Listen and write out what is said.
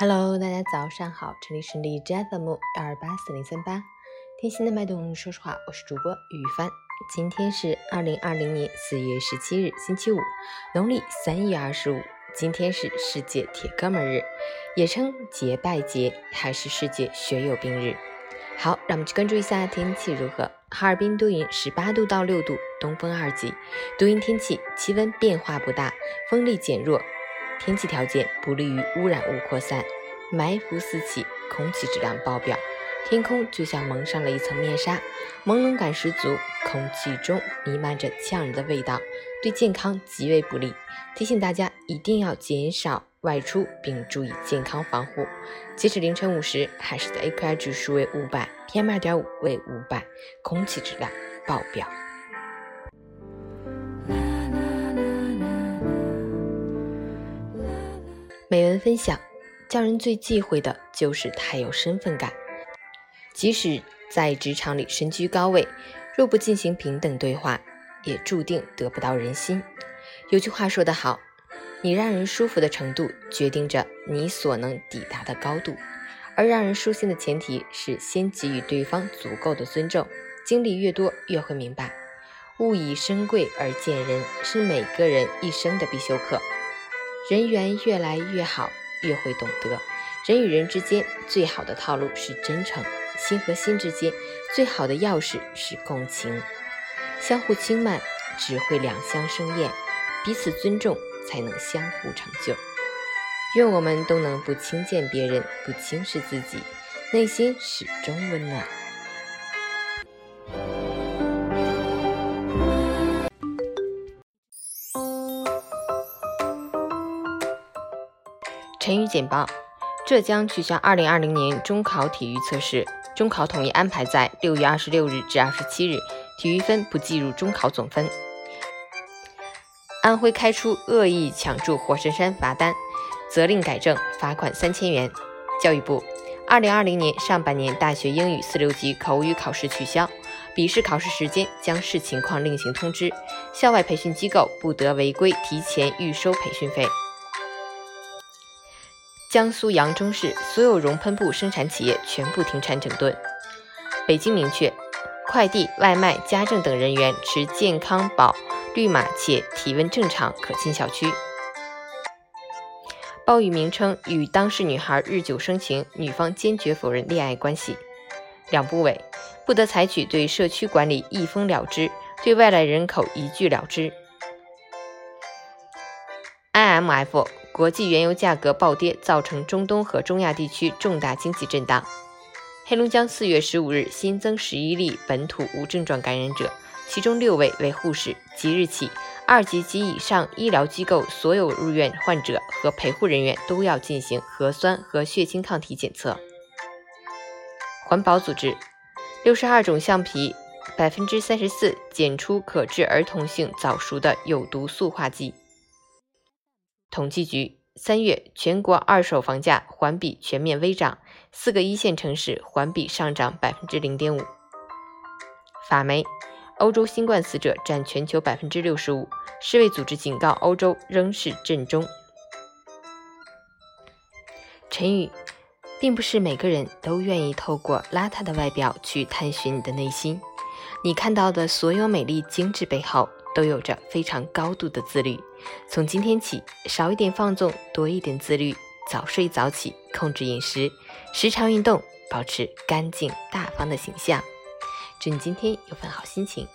Hello，大家早上好，这里是荔枝 FM 幺二八四零三八，贴心的脉动，说实话，我是主播雨帆。今天是二零二零年四月十七日，星期五，农历三月二十五。今天是世界铁哥们日，也称结拜节，还是世界血友病日。好，让我们去关注一下天气如何。哈尔滨多云，十八度到六度，东风二级，多云天气，气温变化不大，风力减弱。天气条件不利于污染物扩散，霾伏四起，空气质量爆表，天空就像蒙上了一层面纱，朦胧感十足，空气中弥漫着呛人的味道，对健康极为不利。提醒大家一定要减少外出，并注意健康防护。截止凌晨五时，海市的 AQI 指数为五百，PM 二点五为五百，空气质量爆表。美文分享：叫人最忌讳的就是太有身份感。即使在职场里身居高位，若不进行平等对话，也注定得不到人心。有句话说得好：“你让人舒服的程度，决定着你所能抵达的高度。”而让人舒心的前提是先给予对方足够的尊重。经历越多，越会明白，物以身贵而贱人是每个人一生的必修课。人缘越来越好，越会懂得，人与人之间最好的套路是真诚；心和心之间最好的钥匙是共情。相互轻慢只会两相生厌，彼此尊重才能相互成就。愿我们都能不轻贱别人，不轻视自己，内心始终温暖。成语简报：浙江取消2020年中考体育测试，中考统一安排在6月26日至27日，体育分不计入中考总分。安徽开出恶意抢注活神山罚单，责令改正，罚款三千元。教育部：2020年上半年大学英语四六级口语考试取消，笔试考试时间将视情况另行通知，校外培训机构不得违规提前预收培训费。江苏扬州市所有熔喷布生产企业全部停产整顿。北京明确，快递、外卖、家政等人员持健康宝绿码且体温正常可进小区。暴雨名称与当事女孩日久生情，女方坚决否认恋爱关系。两部委不得采取对社区管理一封了之，对外来人口一拒了之。IMF。国际原油价格暴跌，造成中东和中亚地区重大经济震荡。黑龙江四月十五日新增十一例本土无症状感染者，其中六位为护士。即日起，二级及以上医疗机构所有入院患者和陪护人员都要进行核酸和血清抗体检测。环保组织，六十二种橡皮，百分之三十四检出可致儿童性早熟的有毒塑化剂。统计局三月全国二手房价环比全面微涨，四个一线城市环比上涨百分之零点五。法媒，欧洲新冠死者占全球百分之六十五，世卫组织警告欧洲仍是震中。陈宇，并不是每个人都愿意透过邋遢的外表去探寻你的内心，你看到的所有美丽精致背后。都有着非常高度的自律。从今天起，少一点放纵，多一点自律，早睡早起，控制饮食，时常运动，保持干净大方的形象。祝你今天有份好心情。